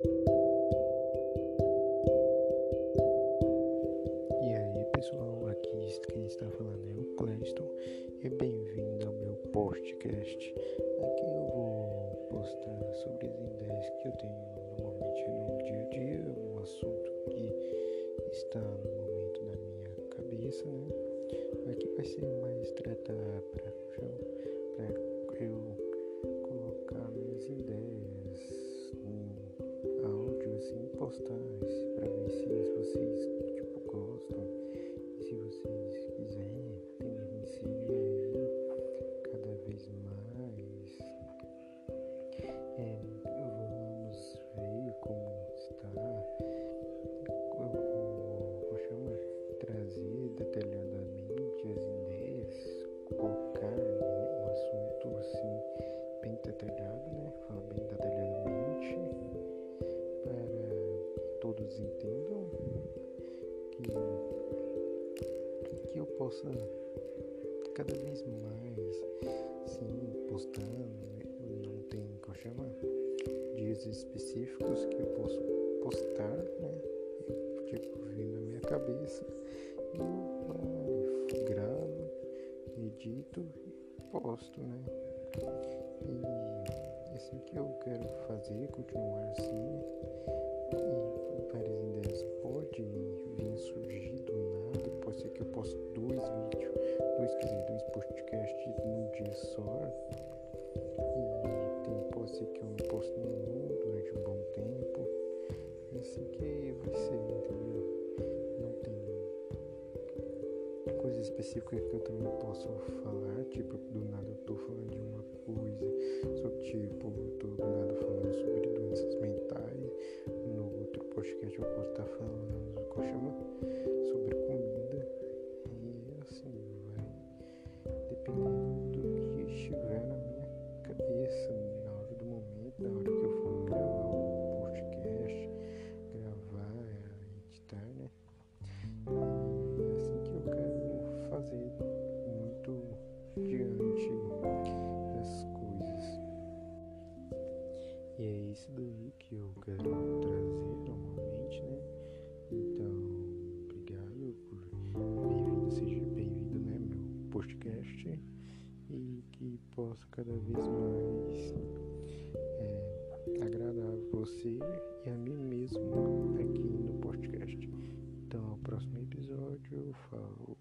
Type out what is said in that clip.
E aí pessoal, aqui quem está falando é o Cleston e bem-vindo ao meu podcast. Aqui eu vou postar sobre as ideias que eu tenho normalmente no dia a dia, um assunto que está no momento na minha cabeça, né? Aqui vai ser mais tratar para eu colocar postais todos entendam que, que eu possa cada vez mais, sim, postando, não tem eu chamar dias específicos que eu posso postar, né? Eu, tipo, vem na minha cabeça, eu gravo, edito e posto, né? E assim que eu quero fazer, continuar assim. E várias ideias pode vir surgir do nada, pode ser que eu possa dois vídeos, dois, quer dizer, dois podcasts num dia só. E pode ser que eu não poste nenhum durante um bom tempo. É assim que vai ser, entendeu? Não tem coisa específica que eu também posso falar, tipo, do nada eu tô falando de uma coisa, só tipo, eu tô do nada falando sobre podcast eu posso E é isso daí que eu quero trazer normalmente, né? Então, obrigado por bem-vindo, seja bem-vindo, né, meu podcast e que possa cada vez mais é, agradar você e a mim mesmo aqui no podcast. Então, ao próximo episódio, falou.